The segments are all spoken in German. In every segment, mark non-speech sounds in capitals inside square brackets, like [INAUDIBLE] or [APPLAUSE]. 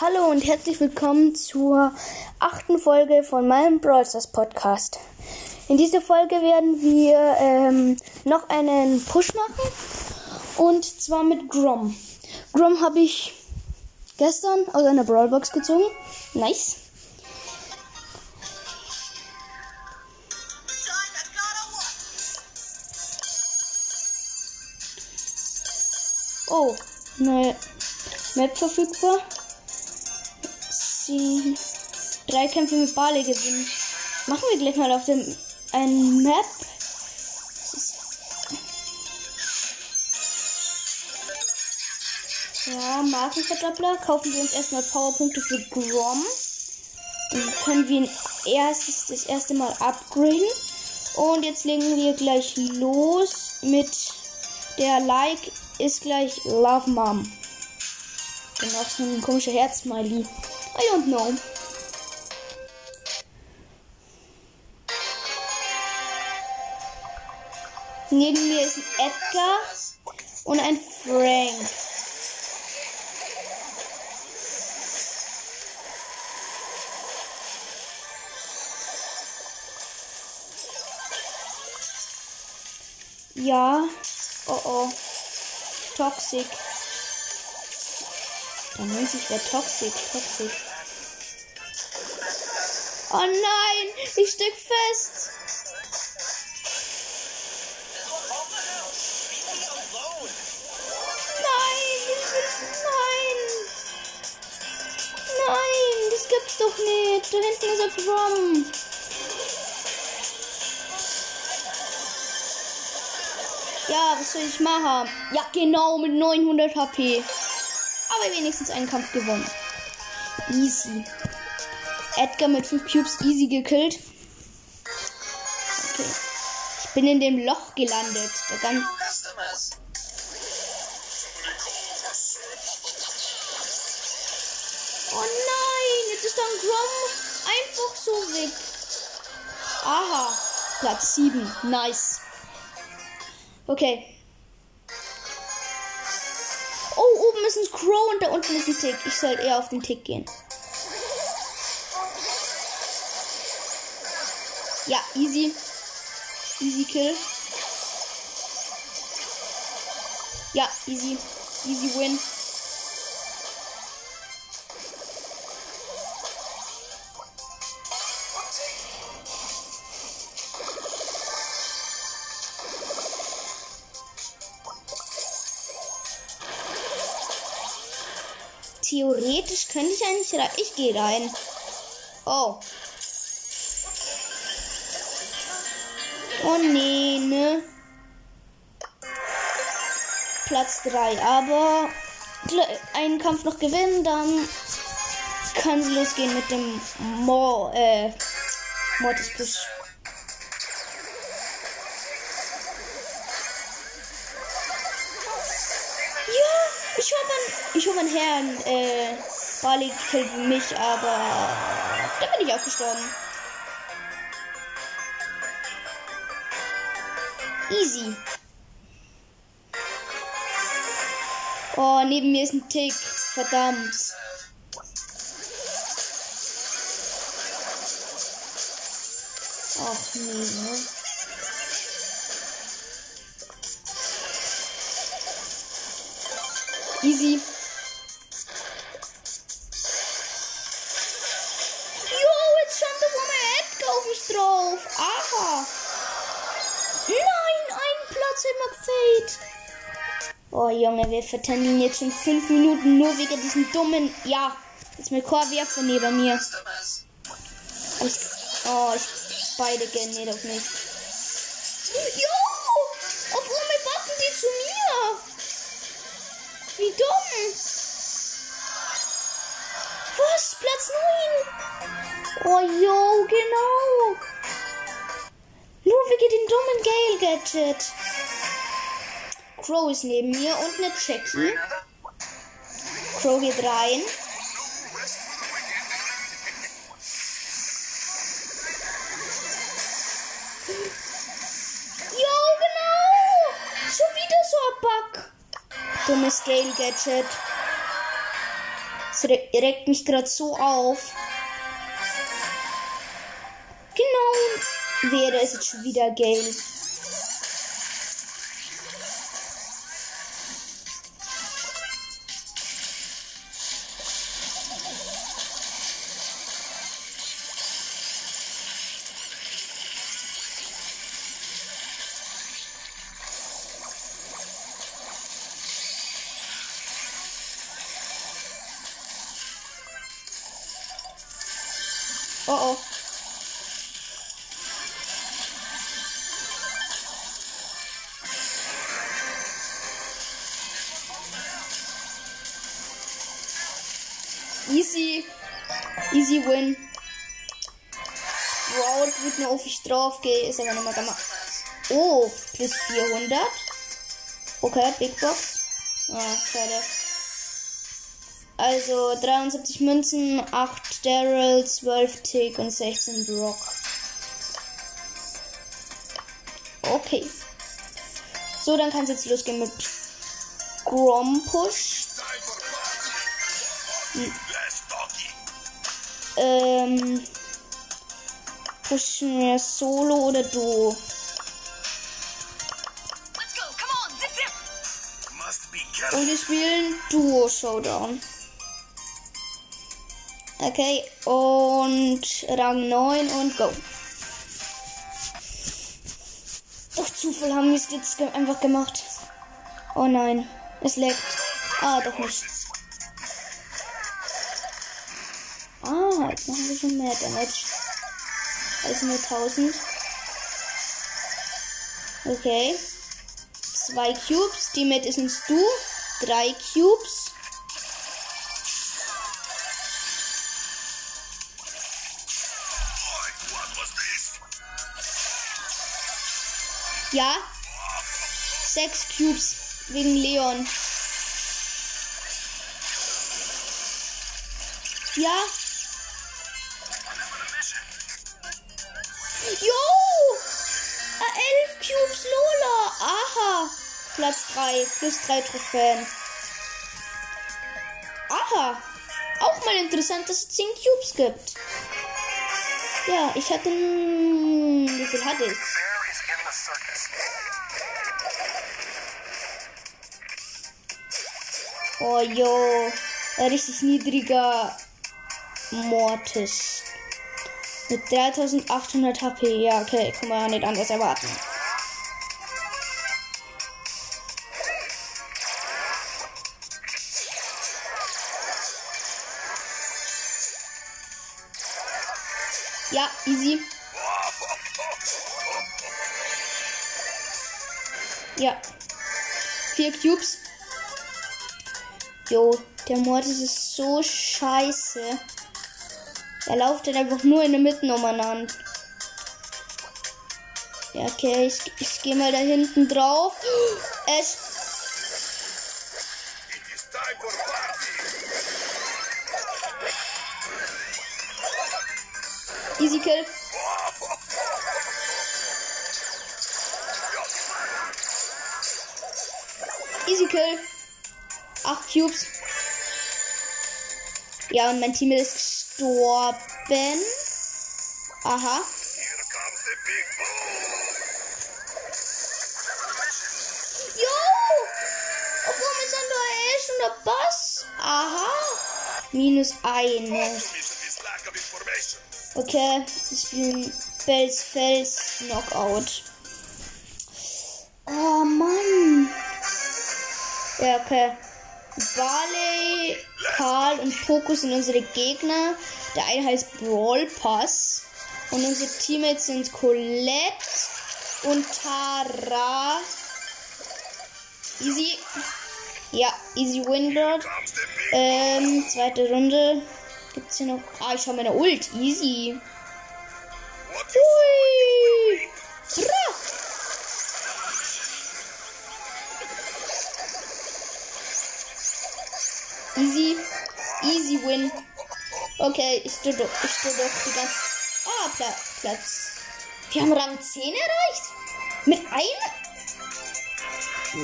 Hallo und herzlich willkommen zur achten Folge von meinem Brawl Stars Podcast. In dieser Folge werden wir ähm, noch einen Push machen und zwar mit Grom. Grom habe ich gestern aus einer Brawlbox gezogen. Nice. Oh, neue Map verfügbar. Sie drei Kämpfe mit Barley gewinnen. Machen wir gleich mal auf dem ein Map. Ja, Markenverdoppler. Kaufen wir uns erstmal Powerpunkte für Grom. Dann können wir ihn erstes, das erste Mal upgraden. Und jetzt legen wir gleich los mit der Like ist gleich Love Mom. Genau, so ein komischer Herz-Smiley. I don't know. Neben mir ist ein Edgar und ein Frank. Ja. Oh oh. Toxic. Dann muss ich wer Toxic. Toxic. Oh nein! Ich steck fest! Nein, das gibt's doch nicht. Da hinten ist ein Drum. Ja, was soll ich machen? Ja, genau, mit 900 HP. Aber wenigstens einen Kampf gewonnen. Easy. Edgar mit 5 Cubes easy gekillt. Okay. Ich bin in dem Loch gelandet. Der ganz Oh nein, jetzt ist dann Grom einfach so weg. Aha, Platz 7. Nice. Okay. Ist ein Crow und da unten ist ein Tick. Ich soll eher auf den Tick gehen. Ja, easy. Easy Kill. Ja, easy. Easy win. Theoretisch könnte ich eigentlich rein. Ich gehe rein. Oh. Oh nee, ne? Platz 3. Aber einen Kampf noch gewinnen, dann kann es losgehen mit dem Mo äh, Mortis Push. Herrn, äh, Bali killt mich, aber da bin ich auch gestorben. Easy. Oh, neben mir ist ein Tick. Verdammt. Ach nee, ne? Easy. Wir verteidigen jetzt schon fünf Minuten nur wegen diesem dummen. Ja, jetzt mit Chorwerfer neben mir. Ich, oh, ich, beide gehen nicht auf mich. Ist neben mir und eine Jackie. Crow geht rein. Jo, genau. Schon wieder so ein Bug. Dummes Gale Gadget. Das regt mich gerade so auf. Genau. Wäre es jetzt schon wieder Gale. Easy. Easy win. Sprout wird nur auf ich drauf gehe, ist aber nochmal gemacht. Oh, plus 400. Okay, Big Box. Ah, schade. Also 73 Münzen, 8 Daryl, 12 Tick und 16 Brock. Okay. So, dann kann es jetzt losgehen mit Grom Push. Hm. Ähm, pushen wir Solo oder Duo? Und wir spielen Duo Showdown. Okay, und Rang 9 und go. Durch Zufall haben wir es jetzt einfach gemacht. Oh nein, es leckt. Ah, doch nicht. Ah, jetzt machen wir schon mehr Damage. Also nur 1000. Okay. Zwei Cubes. Die mit ist ein Stu. Drei Cubes. Ja. Sechs Cubes wegen Leon. Ja. Aha. Platz 3. Plus 3 Trophäen. Aha. Auch mal interessant, dass es 10 Cubes gibt. Ja, ich hatte. Wie viel hatte ich? Oh jo, richtig niedriger Mortis. Mit 3800 HP. Ja, okay, kann man ja nicht anders erwarten. Der Mortis ist so scheiße. Er läuft dann einfach nur in der Mitte umeinander. Ja, okay, ich, ich gehe mal da hinten drauf. [GASPS] Es. Easy Kill. Easy Kill. 8 Cubes. Ja, und mein Team ist gestorben. Aha. Jo! Obwohl mit Sandra er schon der Boss. Aha. Minus eine. Okay, ich bin Bells Fels Knockout. Oh Mann. Ja, okay. Barley, Karl und Poco sind unsere Gegner. Der eine heißt Brawl Pass. Und unsere Teammates sind Colette und Tara. Easy. Ja, easy win dort. Ähm, zweite Runde. Gibt's hier noch. Ah, ich schau meine Ult. Easy. Okay, ich stehe doch, ich stehe doch die ganze. Ah, Pla Platz. Wir haben Rang 10 erreicht? Mit einem?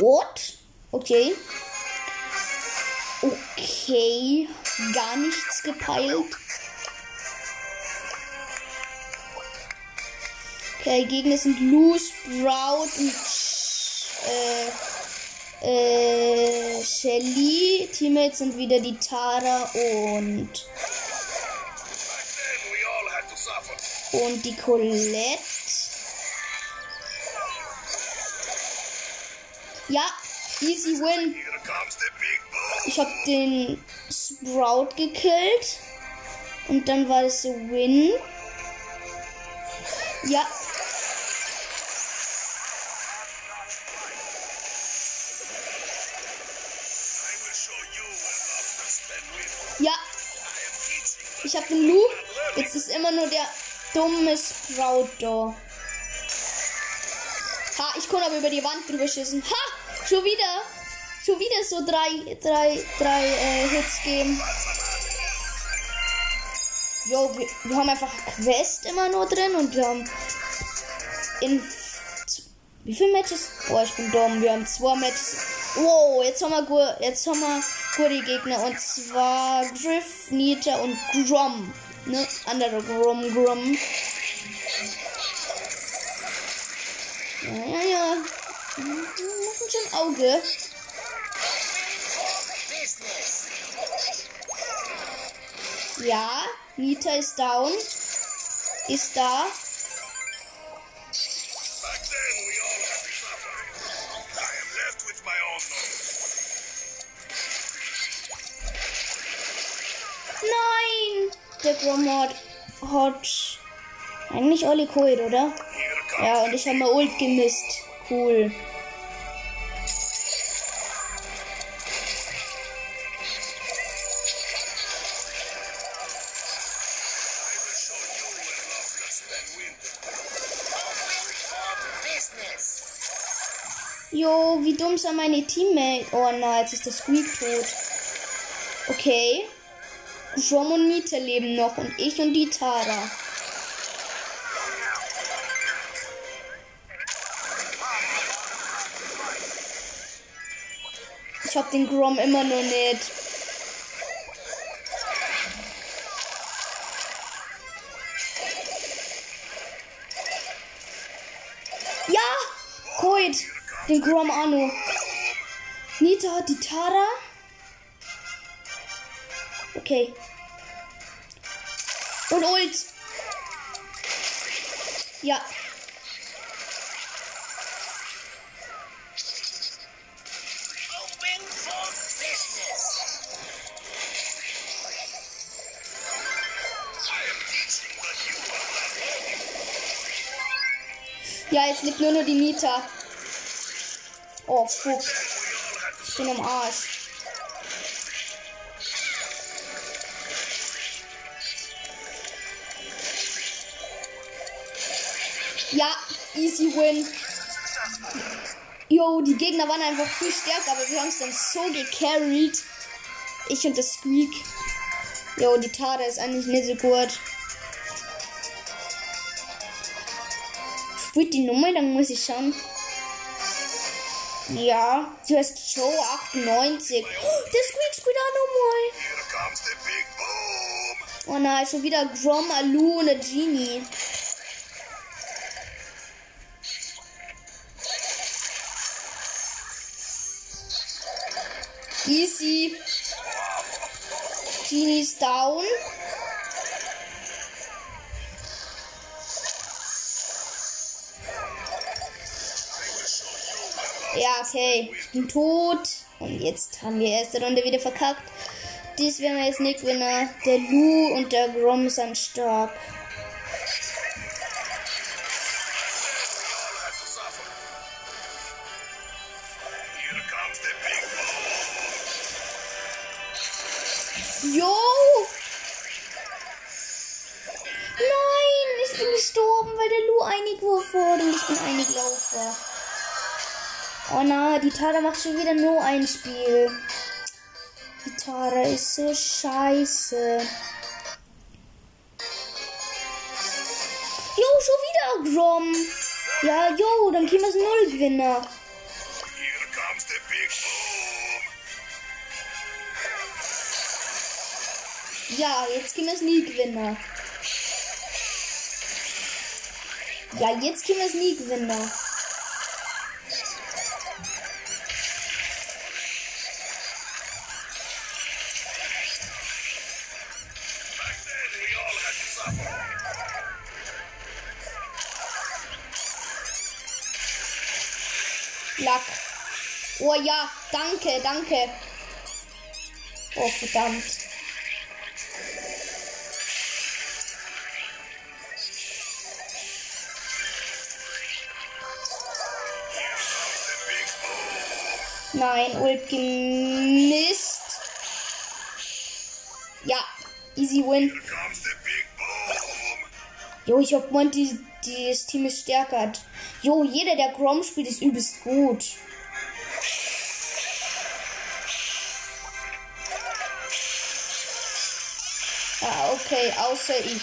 What? Okay. Okay. gar nichts gepeilt. Okay, Gegner sind Lou, Sprout und äh, äh, Shelly. Teammates sind wieder die Tara und und die Colette. Ja, easy win. Ich habe den Sprout gekillt. Und dann war es Win. Ja. Ja. Ich habe den Lu. Jetzt ist immer nur der dumme Sprout da. Ha, ich konnte aber über die Wand drüber schießen. Ha! Schon wieder. Schon wieder so drei, drei, drei äh, Hits geben. Jo, wir, wir haben einfach Quest immer nur drin und wir haben in wie viele Matches? Boah, ich bin dumm. Wir haben zwei Matches. Wow, jetzt haben wir gut, jetzt haben wir gute Gegner und zwar Griff, Nita und Grom. Ne, andere Grom, Grom. Ja, ja, ja. Machen schon Auge. Ja, Nita ist down. Ist da. Der Grom hat, eigentlich Oli Coid, oder? Ja, und ich habe mal Ult gemisst. Cool. Jo, wie dumm sind meine Teammates? Oh nein, jetzt ist der Squeak tot. Okay. Rom und Nita leben noch und ich und die Tara. Ich hab den Grom immer noch nicht. Ja! Coid! Den Grom Anu. Nita hat die Tara. Okay. Und Ult. Ja. Ja, jetzt lebt nur noch die Nita. Oh, fuck. Ich bin am Arsch. Ja, easy win. Jo, die Gegner waren einfach viel stärker, aber wir haben es dann so gecarried. Ich und das Squeak. Jo, die Tade ist eigentlich nicht so gut. Spielt die Nummer, dann muss ich schauen. Ja, du hast Joe 98. Oh, der Squeak spielt auch nochmal. Oh nein, schon wieder Grom, Alu und der Genie. Easy. Genie ist down. Ja, okay. Ich bin tot. Und jetzt haben wir erste Runde wieder verkackt. Dies wären jetzt nicht Gewinner. Der Lu und der Grom sind stark. Tara macht schon wieder nur ein Spiel. Die Tara ist so scheiße. Jo, schon wieder Grom. Ja, jo, dann kriegen wir es Null Gewinner. Ja, jetzt können wir es nie gewinnen. Ja, jetzt können wir es nie gewinnen. Lack. Oh ja, danke, danke. Oh, verdammt. Nein, Ult gemisst. Ja, easy win. Jo, ich hab die, das Team ist stärker. Jo, jeder, der Grom spielt, ist übelst gut. Ah, okay, außer ich.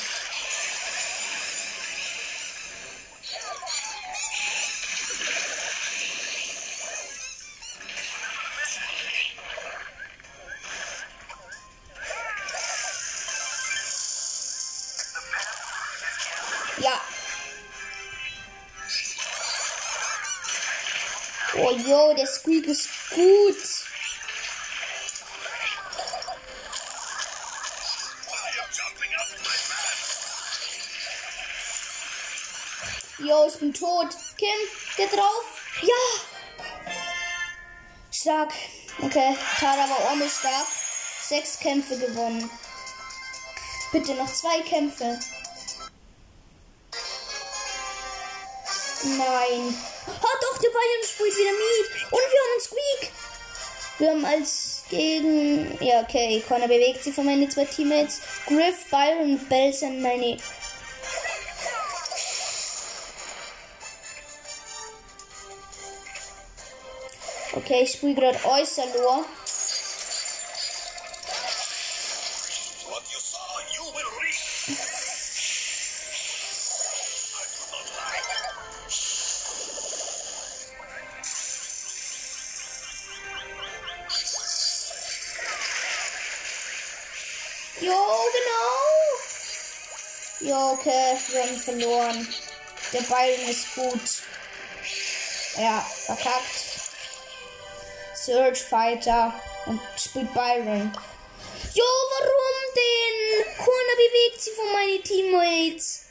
Yo, der Squeak ist gut. Yo, ich bin tot. Kim, geh drauf. Ja. Stark. Okay, Tara war ordentlich stark. Sechs Kämpfe gewonnen. Bitte noch zwei Kämpfe. Nein. Ah, doch, der Bayern spielt wieder mit. Und wir haben einen Squeak. Wir haben als gegen. Ja, okay. Connor bewegt sich von meinen zwei Teammates. Griff, Byron Bell sind meine. Okay, ich spiele gerade Äußerlohr. Verloren. Der Byron ist gut. Ja, verkackt. Surge Fighter und spielt Byron. Jo, warum denn? Corner bewegt sich von meinen Teammates.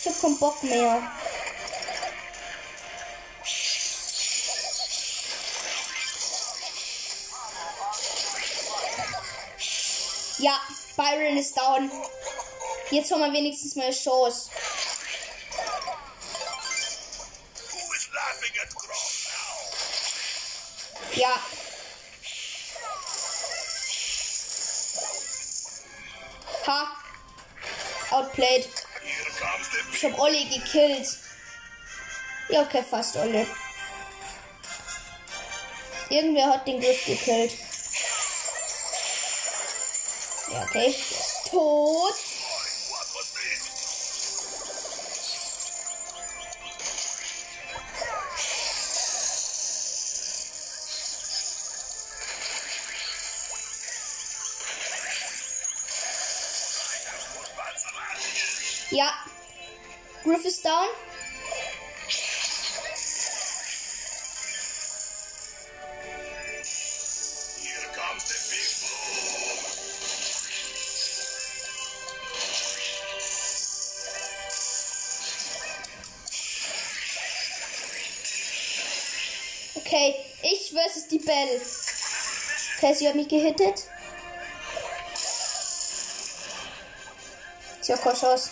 Ich hab keinen Bock mehr. Ja, Byron ist down. Jetzt haben wir wenigstens mal eine Chance. Ja. Ha. Outplayed. Ich hab Olli gekillt. Ja, okay, fast Olli. Irgendwer hat den Griff gekillt. Ja, okay. Tot. Okay, ich versus die Belle. Okay, sie hat mich gehittet. Sie hat keine Chance.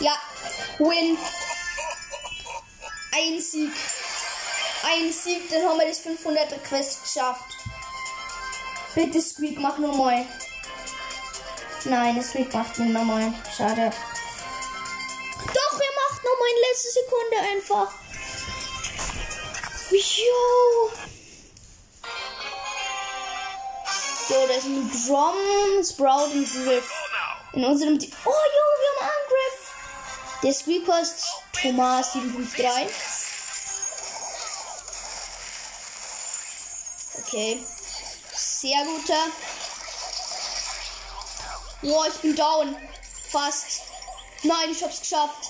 Ja, win. Ein Sieg. Ein Sieg, dann haben wir das 500er Quest geschafft. Bitte Squeak, mach nur mal. Nein, Squeak macht nicht nochmal. Schade. Einfach. Jo. Jo, da ist ein Grom, Sprout und Griff. In unserem Team. Oh, jo, wir haben Angriff. Der Squeak kostet Thomas 753. Okay. Sehr guter. Boah, ich bin down. Fast. Nein, ich hab's geschafft.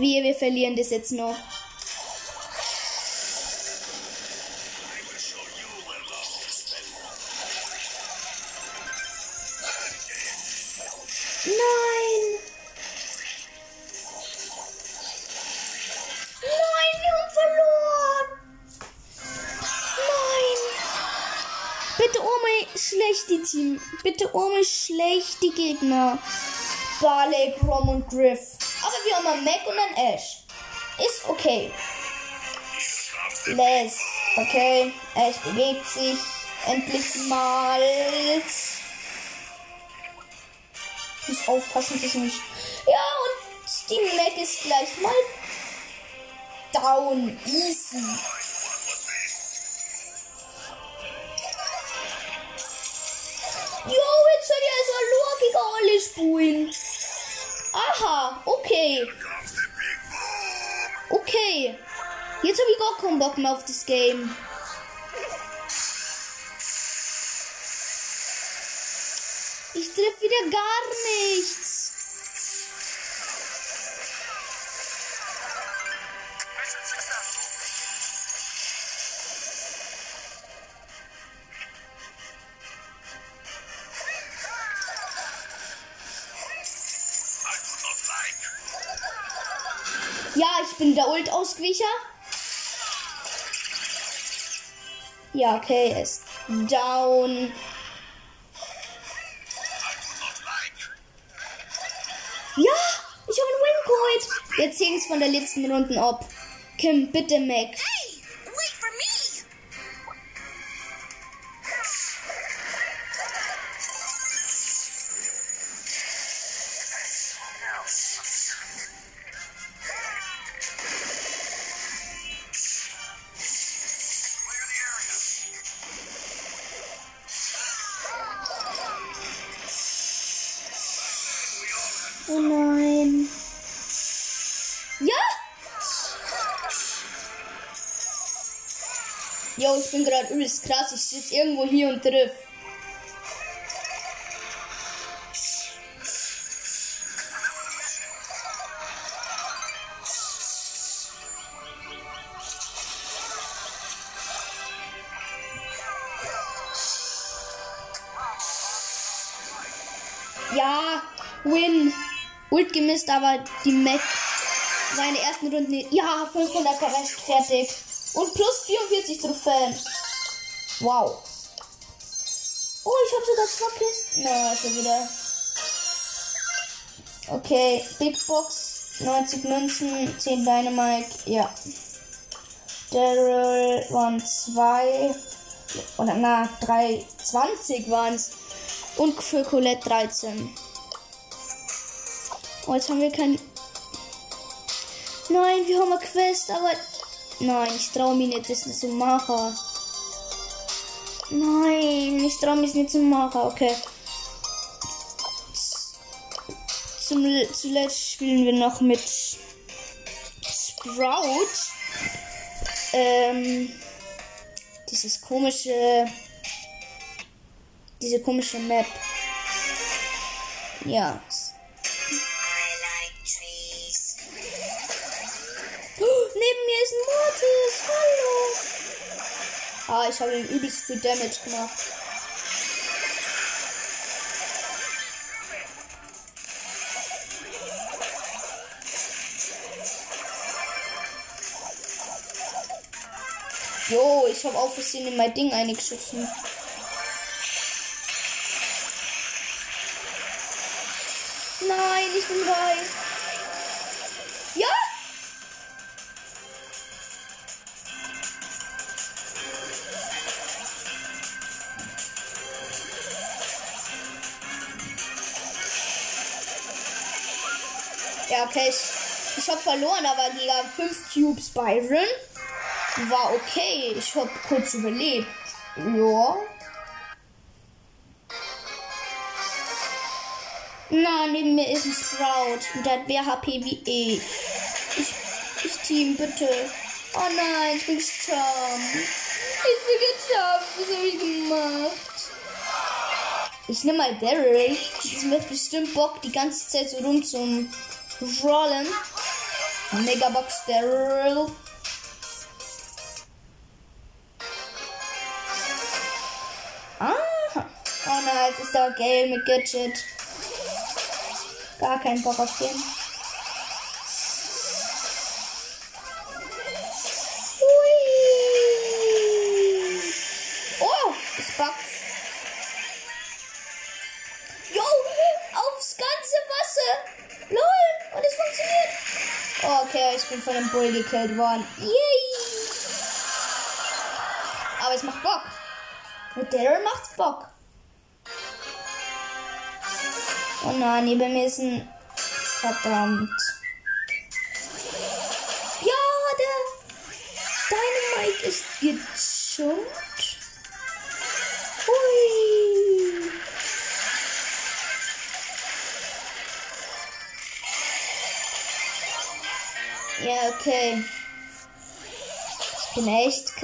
Wir, wir verlieren das jetzt noch. Nein! Nein, wir haben verloren! Nein! Bitte ohne schlechte Team. Bitte ohne schlechte Gegner. Barley, Grom und Griff. Aber wir haben einen Mac und einen Ash. Ist okay. Les. Okay. Ash bewegt sich. Endlich mal. Ich muss aufpassen, dass ich nicht. Ja, und die Mac ist gleich mal down. Easy. Jo, jetzt soll ja so Logik alle spulen. Aha, okay. Okay. Jetzt habe ich gar keinen Bock mehr auf das Game. Ich treffe wieder gar nichts. Bin der Ult ausgewicher. Ja, okay, er ist down. Ja, ich habe einen Wincoid. Jetzt hängt's von der letzten Runden ab. Kim, bitte Mac. Ich bin gerade übelst krass. Ich sitze irgendwo hier und triff. Ja, win. Ult gemisst, aber die Mac seine ersten Runden. Ja, 500 Karest fertig. Und plus 44 Trophäen. Wow. Oh, ich habe sogar zwei Kisten. Na, schon wieder. Okay, Big Box, 90 Münzen, 10 Dynamite, ja. Daryl waren zwei, oder na, 3, 20 waren es. Und für Colette 13. Oh, jetzt haben wir kein. Nein, wir haben eine Quest, aber. Nein, ich traue mich nicht, das zu machen. Nein, ich traue mich nicht zu machen, okay. Zum, zuletzt spielen wir noch mit Sprout. Ähm, dieses komische Diese komische Map. Ja. Ist ein Mortis. Hallo. Ah, ich habe ihm übelst viel Damage gemacht. Jo, ich habe auf Versehen in mein Ding eingeschossen. Nein, ich bin rein. Okay, ich, ich habe verloren, aber gegen 5 Cubes Byron war okay. Ich habe kurz überlebt. Ja. Na, neben mir ist ein Sprout und der hat mehr HP wie ich. Ich, ich Team, bitte. Oh nein, ich bin gestorben. Ich bin gestorben. Was habe ich gemacht? Ich nehme mal Daryl. Das macht bestimmt Bock, die ganze Zeit so rum Rollen. Megabox Daryl. Aha. Oh nein, jetzt ist da Gale mit Gadget. Gar keinen Bock auf den. Von einem Bull gekillt worden. Yay. Aber es macht Bock. Mit Daryl macht's Bock. Oh nein, neben mir ist ein. Verdammt.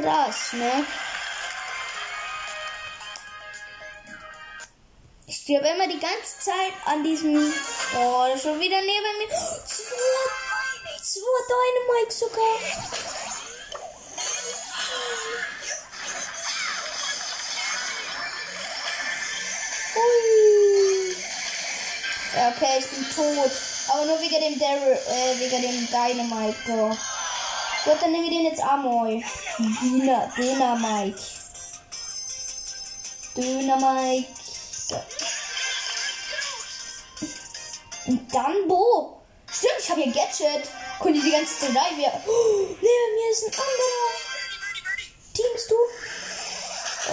Krass, ne? Ich stirbe immer die ganze Zeit an diesem. Oh, das ist schon wieder neben mir. Zwei, zwei Dynamite sogar. Ui. Okay, ich bin tot. Aber nur wegen dem Daryl, äh, wegen dem Dynamite. Gut, dann nehmen wir den jetzt Amoy. Dina, Dynamite. Dynamite. Und dann Bo. Stimmt, ich habe hier Gadget. Konnte die ganze Zeit rein. Wir. Oh, [GASPS] neben mir ist ein anderer. Teamst du? Oh.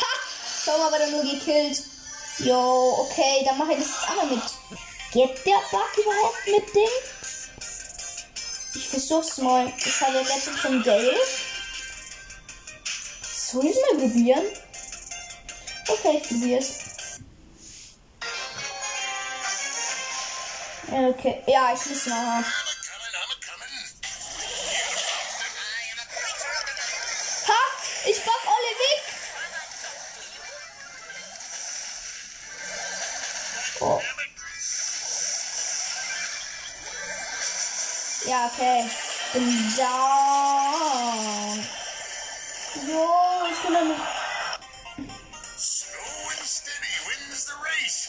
Ha! Schau mal, aber nur gekillt. Jo, okay, dann mache ich das jetzt mal mit. Geht der Bug überhaupt mit Ding? Ich versuch's mal. Ich habe ja Gadget von Gale. Soll ich mal probieren? Okay, ich probier's. Okay, ja, ich muss nachher. Okay. Bin down. Jo, ich bin dann. Slow and steady wins the race.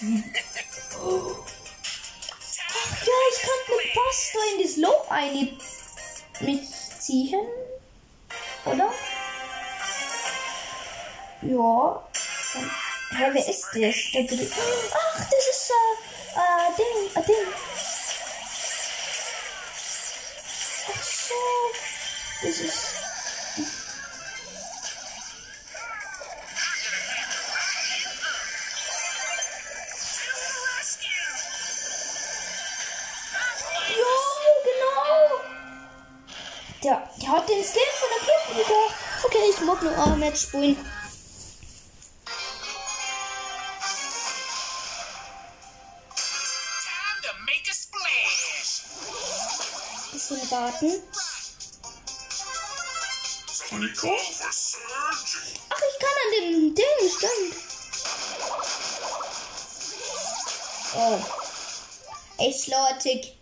Ach ja, ich kann mit Buster in das Loch ein mich ziehen. Oder? Ja. Hä, wer ist das? Ach, das ist äh, äh, Ding, äh, Ding. Das ist. Jo, genau. Der, der hat den Skin von der Clubliga. Okay, ich mag nur Match spielen. Time to make a splash. bisschen warten. Ach, ich kann an dem Ding, stimmt. Oh. Slower Tick.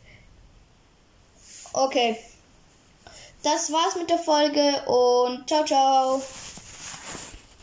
Okay. Das war's mit der Folge und ciao, ciao.